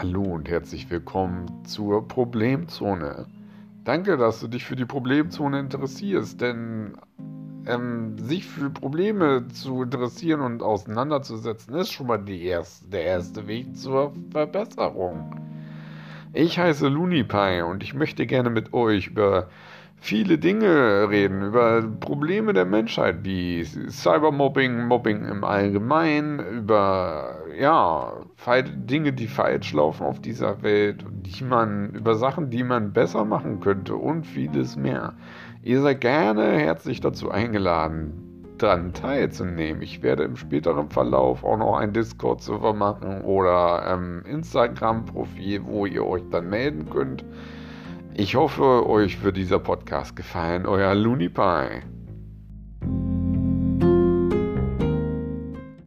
Hallo und herzlich willkommen zur Problemzone. Danke, dass du dich für die Problemzone interessierst, denn ähm, sich für Probleme zu interessieren und auseinanderzusetzen ist schon mal erste, der erste Weg zur Verbesserung. Ich heiße LuniPie und ich möchte gerne mit euch über viele Dinge reden, über Probleme der Menschheit wie Cybermobbing, Mobbing im Allgemeinen, über ja, Dinge, die falsch laufen auf dieser Welt, die man, über Sachen, die man besser machen könnte und vieles mehr. Ihr seid gerne herzlich dazu eingeladen, daran teilzunehmen. Ich werde im späteren Verlauf auch noch ein Discord-Server machen oder ähm, Instagram-Profil, wo ihr euch dann melden könnt. Ich hoffe, euch wird dieser Podcast gefallen. Euer Looney Pie.